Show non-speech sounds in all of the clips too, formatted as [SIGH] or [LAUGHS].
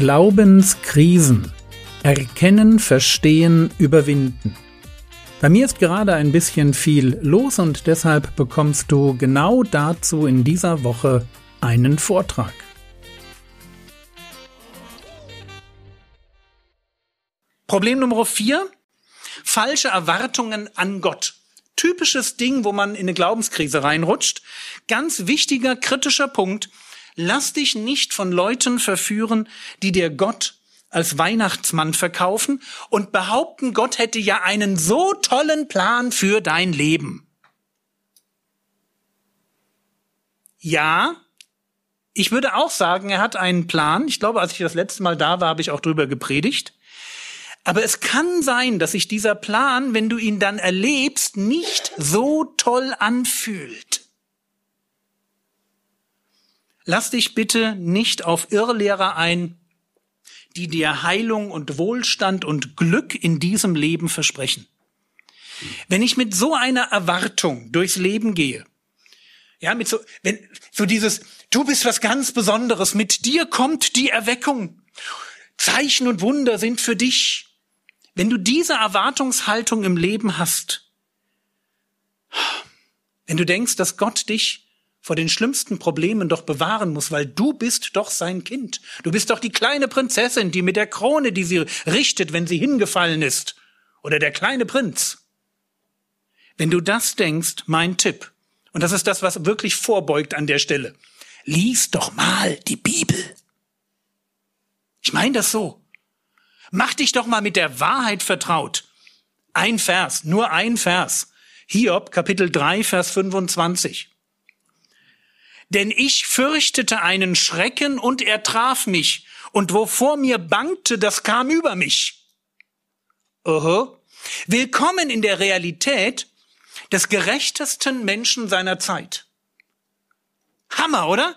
Glaubenskrisen. Erkennen, verstehen, überwinden. Bei mir ist gerade ein bisschen viel los und deshalb bekommst du genau dazu in dieser Woche einen Vortrag. Problem Nummer vier. Falsche Erwartungen an Gott. Typisches Ding, wo man in eine Glaubenskrise reinrutscht. Ganz wichtiger, kritischer Punkt. Lass dich nicht von Leuten verführen, die dir Gott als Weihnachtsmann verkaufen und behaupten, Gott hätte ja einen so tollen Plan für dein Leben. Ja, ich würde auch sagen, er hat einen Plan. Ich glaube, als ich das letzte Mal da war, habe ich auch drüber gepredigt. Aber es kann sein, dass sich dieser Plan, wenn du ihn dann erlebst, nicht so toll anfühlt. Lass dich bitte nicht auf Irrlehrer ein, die dir Heilung und Wohlstand und Glück in diesem Leben versprechen. Wenn ich mit so einer Erwartung durchs Leben gehe, ja, mit so, wenn, so dieses, du bist was ganz Besonderes, mit dir kommt die Erweckung. Zeichen und Wunder sind für dich. Wenn du diese Erwartungshaltung im Leben hast, wenn du denkst, dass Gott dich vor den schlimmsten Problemen doch bewahren muss, weil du bist doch sein Kind. Du bist doch die kleine Prinzessin, die mit der Krone, die sie richtet, wenn sie hingefallen ist. Oder der kleine Prinz. Wenn du das denkst, mein Tipp, und das ist das, was wirklich vorbeugt an der Stelle, lies doch mal die Bibel. Ich meine das so. Mach dich doch mal mit der Wahrheit vertraut. Ein Vers, nur ein Vers. Hiob, Kapitel 3, Vers 25 denn ich fürchtete einen Schrecken und er traf mich, und wovor mir bangte, das kam über mich. Oho. Willkommen in der Realität des gerechtesten Menschen seiner Zeit. Hammer, oder?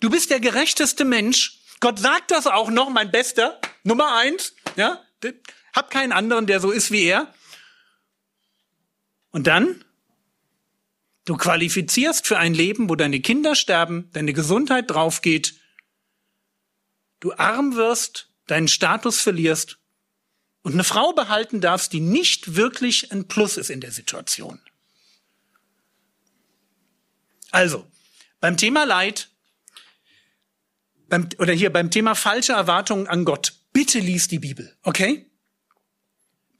Du bist der gerechteste Mensch. Gott sagt das auch noch, mein Bester, Nummer eins, ja? Hab keinen anderen, der so ist wie er. Und dann Du qualifizierst für ein Leben, wo deine Kinder sterben, deine Gesundheit draufgeht, du arm wirst, deinen Status verlierst und eine Frau behalten darfst, die nicht wirklich ein Plus ist in der Situation. Also, beim Thema Leid, beim, oder hier beim Thema falsche Erwartungen an Gott, bitte lies die Bibel, okay?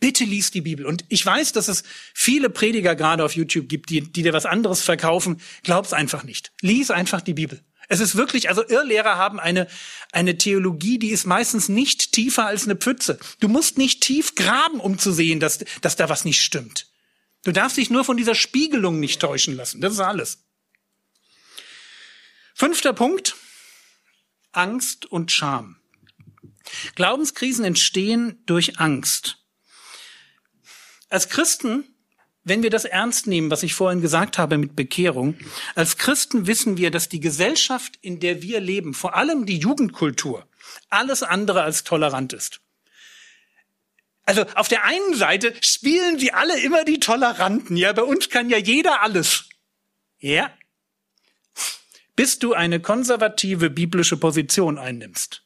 Bitte lies die Bibel. Und ich weiß, dass es viele Prediger gerade auf YouTube gibt, die, die dir was anderes verkaufen. Glaub's einfach nicht. Lies einfach die Bibel. Es ist wirklich, also Irrlehrer haben eine, eine Theologie, die ist meistens nicht tiefer als eine Pfütze. Du musst nicht tief graben, um zu sehen, dass, dass da was nicht stimmt. Du darfst dich nur von dieser Spiegelung nicht täuschen lassen. Das ist alles. Fünfter Punkt. Angst und Scham. Glaubenskrisen entstehen durch Angst. Als Christen, wenn wir das ernst nehmen, was ich vorhin gesagt habe mit Bekehrung, als Christen wissen wir, dass die Gesellschaft, in der wir leben, vor allem die Jugendkultur, alles andere als tolerant ist. Also auf der einen Seite spielen sie alle immer die Toleranten. Ja, bei uns kann ja jeder alles. Ja. Bis du eine konservative biblische Position einnimmst.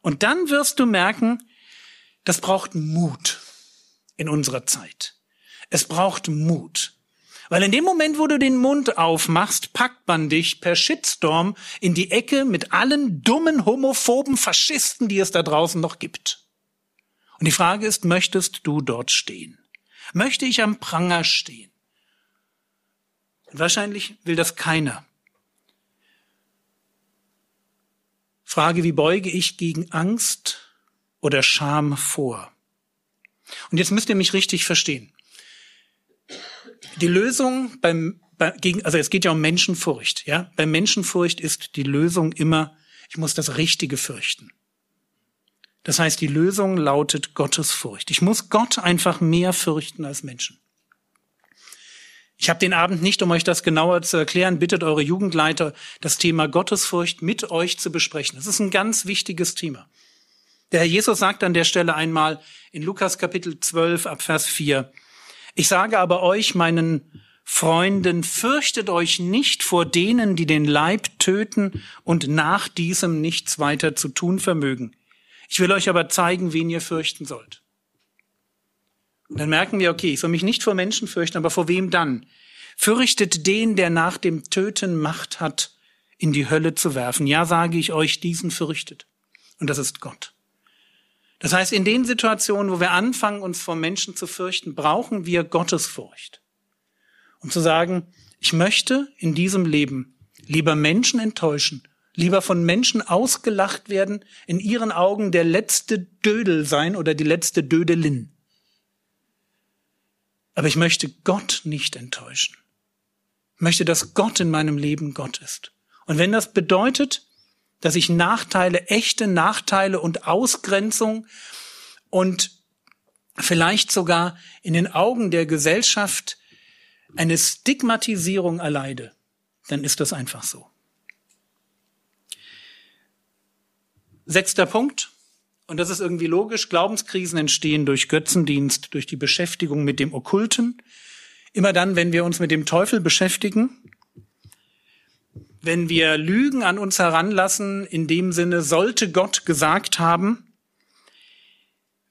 Und dann wirst du merken, das braucht Mut in unserer Zeit. Es braucht Mut. Weil in dem Moment, wo du den Mund aufmachst, packt man dich per Shitstorm in die Ecke mit allen dummen, homophoben Faschisten, die es da draußen noch gibt. Und die Frage ist, möchtest du dort stehen? Möchte ich am Pranger stehen? Und wahrscheinlich will das keiner. Frage, wie beuge ich gegen Angst oder Scham vor? Und jetzt müsst ihr mich richtig verstehen. Die Lösung beim, bei, gegen, also es geht ja um Menschenfurcht, ja. Bei Menschenfurcht ist die Lösung immer, ich muss das Richtige fürchten. Das heißt, die Lösung lautet Gottesfurcht. Ich muss Gott einfach mehr fürchten als Menschen. Ich habe den Abend nicht, um euch das genauer zu erklären, bittet eure Jugendleiter, das Thema Gottesfurcht mit euch zu besprechen. Das ist ein ganz wichtiges Thema. Der Herr Jesus sagt an der Stelle einmal in Lukas Kapitel 12 ab Vers 4, ich sage aber euch, meinen Freunden, fürchtet euch nicht vor denen, die den Leib töten und nach diesem nichts weiter zu tun vermögen. Ich will euch aber zeigen, wen ihr fürchten sollt. Und dann merken wir, okay, ich soll mich nicht vor Menschen fürchten, aber vor wem dann? Fürchtet den, der nach dem Töten Macht hat, in die Hölle zu werfen. Ja, sage ich euch, diesen fürchtet. Und das ist Gott. Das heißt, in den Situationen, wo wir anfangen, uns vor Menschen zu fürchten, brauchen wir Gottesfurcht. Um zu sagen, ich möchte in diesem Leben lieber Menschen enttäuschen, lieber von Menschen ausgelacht werden, in ihren Augen der letzte Dödel sein oder die letzte Dödelin. Aber ich möchte Gott nicht enttäuschen. Ich möchte, dass Gott in meinem Leben Gott ist. Und wenn das bedeutet, dass ich Nachteile, echte Nachteile und Ausgrenzung und vielleicht sogar in den Augen der Gesellschaft eine Stigmatisierung erleide, dann ist das einfach so. Sechster Punkt, und das ist irgendwie logisch, Glaubenskrisen entstehen durch Götzendienst, durch die Beschäftigung mit dem Okkulten. Immer dann, wenn wir uns mit dem Teufel beschäftigen, wenn wir Lügen an uns heranlassen, in dem Sinne, sollte Gott gesagt haben,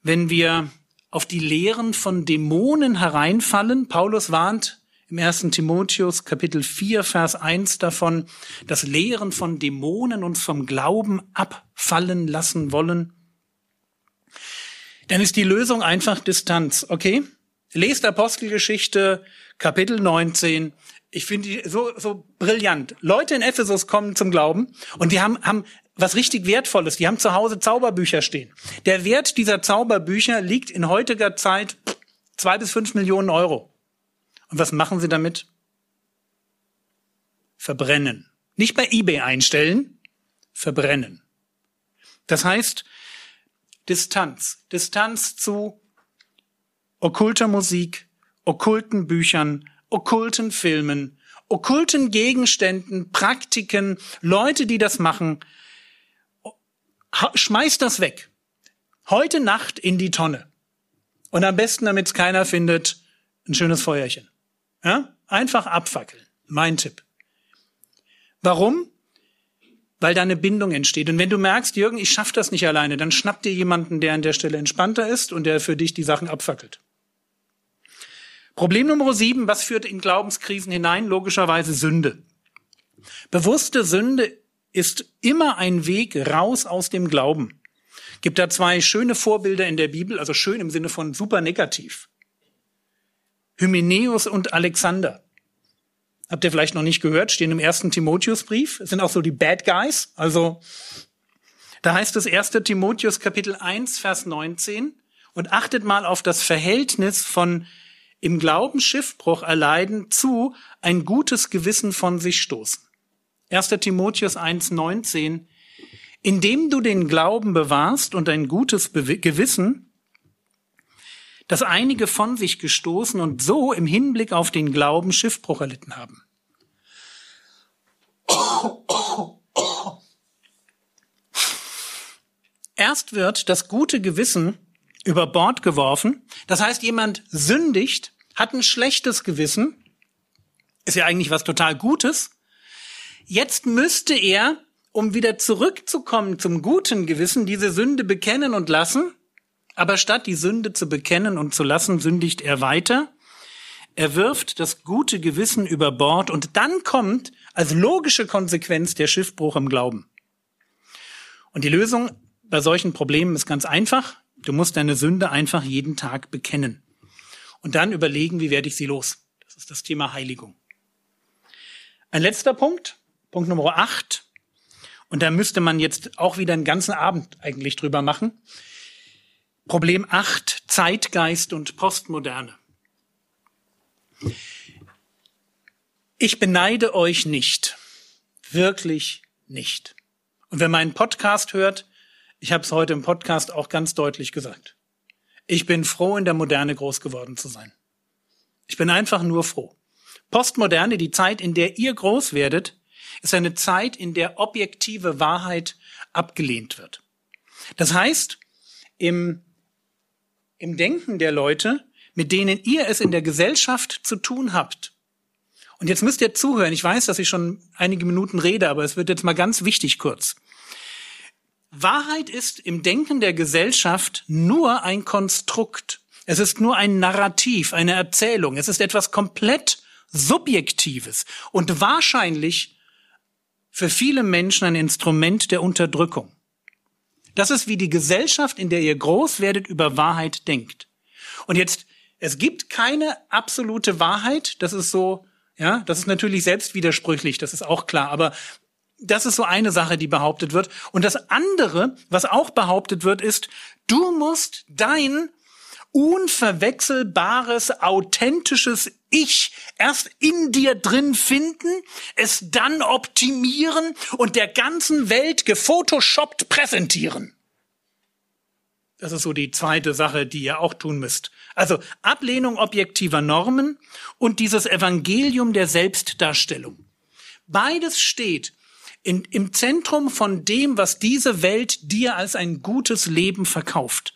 wenn wir auf die Lehren von Dämonen hereinfallen, Paulus warnt im ersten Timotheus Kapitel 4, Vers 1 davon, dass Lehren von Dämonen uns vom Glauben abfallen lassen wollen, dann ist die Lösung einfach Distanz, okay? Lest Apostelgeschichte Kapitel 19, ich finde die so, so brillant. Leute in Ephesus kommen zum Glauben und die haben, haben was richtig Wertvolles. Die haben zu Hause Zauberbücher stehen. Der Wert dieser Zauberbücher liegt in heutiger Zeit zwei bis fünf Millionen Euro. Und was machen sie damit? Verbrennen. Nicht bei eBay einstellen, verbrennen. Das heißt, Distanz. Distanz zu okkulter Musik, okkulten Büchern, okkulten Filmen, okkulten Gegenständen, Praktiken, Leute, die das machen, schmeißt das weg. Heute Nacht in die Tonne. Und am besten, damit es keiner findet, ein schönes Feuerchen. Ja? Einfach abfackeln. Mein Tipp. Warum? Weil da eine Bindung entsteht. Und wenn du merkst, Jürgen, ich schaffe das nicht alleine, dann schnapp dir jemanden, der an der Stelle entspannter ist und der für dich die Sachen abfackelt. Problem Nummer sieben, was führt in Glaubenskrisen hinein? Logischerweise Sünde. Bewusste Sünde ist immer ein Weg raus aus dem Glauben. Gibt da zwei schöne Vorbilder in der Bibel, also schön im Sinne von super negativ. Hymenäus und Alexander. Habt ihr vielleicht noch nicht gehört, stehen im ersten Timotheusbrief. Es sind auch so die Bad Guys. Also, da heißt es 1. Timotheus Kapitel 1, Vers 19. Und achtet mal auf das Verhältnis von im Glauben Schiffbruch erleiden zu ein gutes Gewissen von sich stoßen. 1. Timotheus 1,19 Indem du den Glauben bewahrst und ein gutes Be Gewissen, dass einige von sich gestoßen und so im Hinblick auf den Glauben Schiffbruch erlitten haben. Erst wird das gute Gewissen über Bord geworfen. Das heißt, jemand sündigt hat ein schlechtes Gewissen, ist ja eigentlich was total Gutes. Jetzt müsste er, um wieder zurückzukommen zum guten Gewissen, diese Sünde bekennen und lassen. Aber statt die Sünde zu bekennen und zu lassen, sündigt er weiter. Er wirft das gute Gewissen über Bord und dann kommt als logische Konsequenz der Schiffbruch im Glauben. Und die Lösung bei solchen Problemen ist ganz einfach. Du musst deine Sünde einfach jeden Tag bekennen und dann überlegen, wie werde ich sie los. Das ist das Thema Heiligung. Ein letzter Punkt, Punkt Nummer acht. Und da müsste man jetzt auch wieder einen ganzen Abend eigentlich drüber machen. Problem acht: Zeitgeist und Postmoderne. Ich beneide euch nicht. Wirklich nicht. Und wer meinen Podcast hört, ich habe es heute im Podcast auch ganz deutlich gesagt. Ich bin froh, in der Moderne groß geworden zu sein. Ich bin einfach nur froh. Postmoderne, die Zeit, in der ihr groß werdet, ist eine Zeit, in der objektive Wahrheit abgelehnt wird. Das heißt, im, im Denken der Leute, mit denen ihr es in der Gesellschaft zu tun habt, und jetzt müsst ihr zuhören, ich weiß, dass ich schon einige Minuten rede, aber es wird jetzt mal ganz wichtig kurz. Wahrheit ist im Denken der Gesellschaft nur ein Konstrukt. Es ist nur ein Narrativ, eine Erzählung. Es ist etwas komplett Subjektives und wahrscheinlich für viele Menschen ein Instrument der Unterdrückung. Das ist, wie die Gesellschaft, in der ihr groß werdet, über Wahrheit denkt. Und jetzt, es gibt keine absolute Wahrheit. Das ist so, ja, das ist natürlich selbst widersprüchlich. Das ist auch klar. Aber das ist so eine Sache, die behauptet wird. Und das andere, was auch behauptet wird, ist, du musst dein unverwechselbares, authentisches Ich erst in dir drin finden, es dann optimieren und der ganzen Welt gefotoshoppt präsentieren. Das ist so die zweite Sache, die ihr auch tun müsst. Also Ablehnung objektiver Normen und dieses Evangelium der Selbstdarstellung. Beides steht in, im Zentrum von dem, was diese Welt dir als ein gutes Leben verkauft.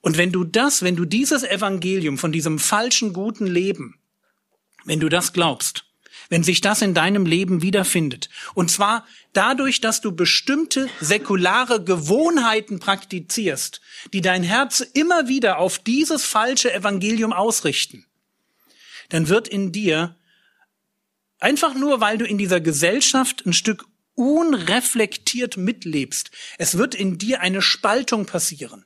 Und wenn du das, wenn du dieses Evangelium von diesem falschen guten Leben, wenn du das glaubst, wenn sich das in deinem Leben wiederfindet, und zwar dadurch, dass du bestimmte säkulare Gewohnheiten praktizierst, die dein Herz immer wieder auf dieses falsche Evangelium ausrichten, dann wird in dir einfach nur, weil du in dieser Gesellschaft ein Stück unreflektiert mitlebst, es wird in dir eine Spaltung passieren.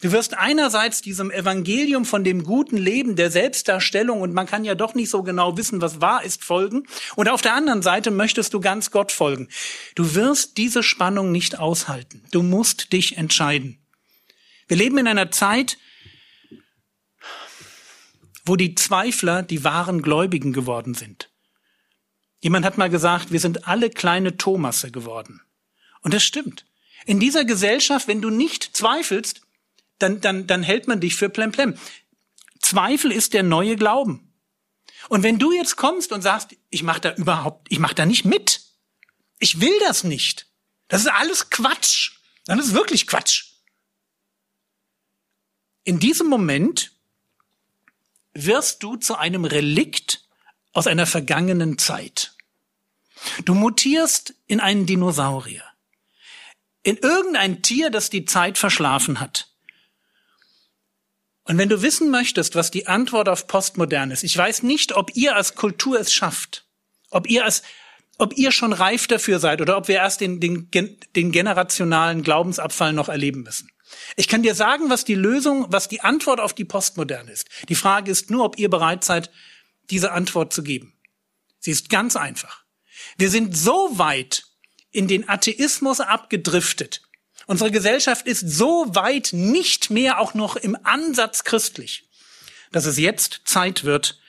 Du wirst einerseits diesem Evangelium von dem guten Leben, der Selbstdarstellung und man kann ja doch nicht so genau wissen, was wahr ist, folgen. Und auf der anderen Seite möchtest du ganz Gott folgen. Du wirst diese Spannung nicht aushalten. Du musst dich entscheiden. Wir leben in einer Zeit, wo die Zweifler die wahren Gläubigen geworden sind. Jemand hat mal gesagt, wir sind alle kleine Thomasse geworden. Und das stimmt. In dieser Gesellschaft, wenn du nicht zweifelst, dann, dann, dann hält man dich für plemplem. Zweifel ist der neue Glauben. Und wenn du jetzt kommst und sagst, ich mache da überhaupt, ich mache da nicht mit, ich will das nicht, das ist alles Quatsch, dann ist wirklich Quatsch. In diesem Moment wirst du zu einem Relikt aus einer vergangenen Zeit. Du mutierst in einen Dinosaurier, in irgendein Tier, das die Zeit verschlafen hat. Und wenn du wissen möchtest, was die Antwort auf Postmodern ist, ich weiß nicht, ob ihr als Kultur es schafft, ob ihr als ob ihr schon reif dafür seid oder ob wir erst den, den, den generationalen Glaubensabfall noch erleben müssen. Ich kann dir sagen, was die Lösung, was die Antwort auf die Postmoderne ist. Die Frage ist nur, ob ihr bereit seid, diese Antwort zu geben. Sie ist ganz einfach. Wir sind so weit in den Atheismus abgedriftet, Unsere Gesellschaft ist so weit nicht mehr auch noch im Ansatz christlich, dass es jetzt Zeit wird,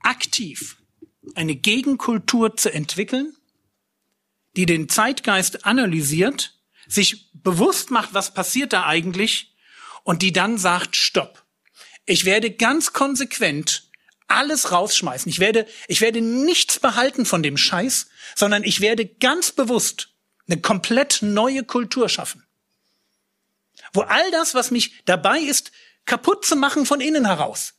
aktiv eine Gegenkultur zu entwickeln, die den Zeitgeist analysiert, sich bewusst macht, was passiert da eigentlich und die dann sagt, stopp. Ich werde ganz konsequent alles rausschmeißen. Ich werde, ich werde nichts behalten von dem Scheiß, sondern ich werde ganz bewusst eine komplett neue Kultur schaffen. Wo all das, was mich dabei ist, kaputt zu machen von innen heraus.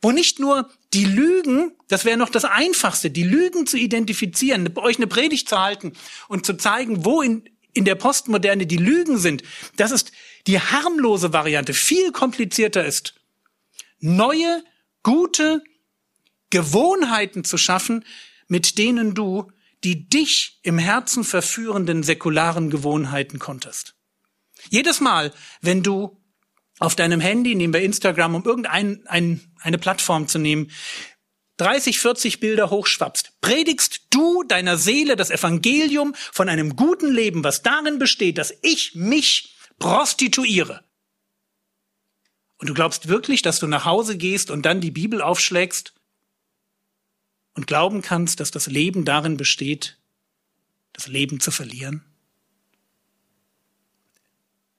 Wo nicht nur die Lügen, das wäre noch das Einfachste, die Lügen zu identifizieren, euch eine Predigt zu halten und zu zeigen, wo in, in der Postmoderne die Lügen sind. Das ist die harmlose Variante, viel komplizierter ist. Neue, gute Gewohnheiten zu schaffen, mit denen du die dich im Herzen verführenden säkularen Gewohnheiten konntest. Jedes Mal, wenn du auf deinem Handy, nehmen wir Instagram, um irgendeine ein, Plattform zu nehmen, 30, 40 Bilder hochschwappst, predigst du deiner Seele das Evangelium von einem guten Leben, was darin besteht, dass ich mich prostituiere. Und du glaubst wirklich, dass du nach Hause gehst und dann die Bibel aufschlägst und glauben kannst, dass das Leben darin besteht, das Leben zu verlieren?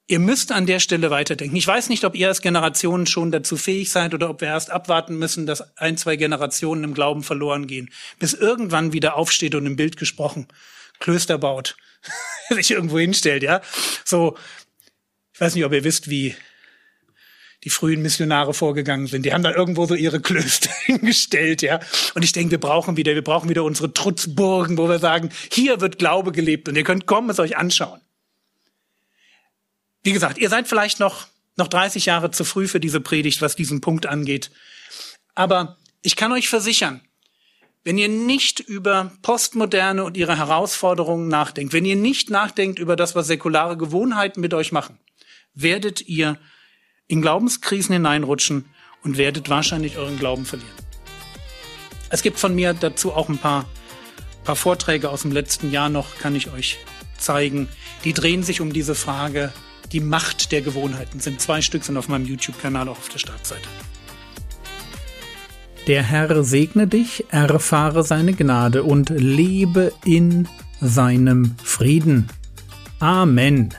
Ihr müsst an der Stelle weiterdenken. Ich weiß nicht, ob ihr als Generation schon dazu fähig seid oder ob wir erst abwarten müssen, dass ein, zwei Generationen im Glauben verloren gehen, bis irgendwann wieder aufsteht und im Bild gesprochen Klöster baut, [LAUGHS] sich irgendwo hinstellt, ja. So, ich weiß nicht, ob ihr wisst, wie die frühen Missionare vorgegangen sind. Die haben da irgendwo so ihre Klöster [LAUGHS] hingestellt, ja. Und ich denke, wir brauchen wieder, wir brauchen wieder unsere Trutzburgen, wo wir sagen, hier wird Glaube gelebt und ihr könnt kommen, es euch anschauen. wie gesagt, ihr seid vielleicht noch, noch 30 Jahre zu früh für diese Predigt, was diesen Punkt angeht. Aber ich kann euch versichern, wenn ihr nicht über Postmoderne und ihre Herausforderungen nachdenkt, wenn ihr nicht nachdenkt über das, was säkulare Gewohnheiten mit euch machen, werdet ihr in Glaubenskrisen hineinrutschen und werdet wahrscheinlich euren Glauben verlieren. Es gibt von mir dazu auch ein paar, paar Vorträge aus dem letzten Jahr noch, kann ich euch zeigen. Die drehen sich um diese Frage, die Macht der Gewohnheiten. Sind zwei Stück, sind auf meinem YouTube-Kanal auch auf der Startseite. Der Herr segne dich, erfahre seine Gnade und lebe in seinem Frieden. Amen.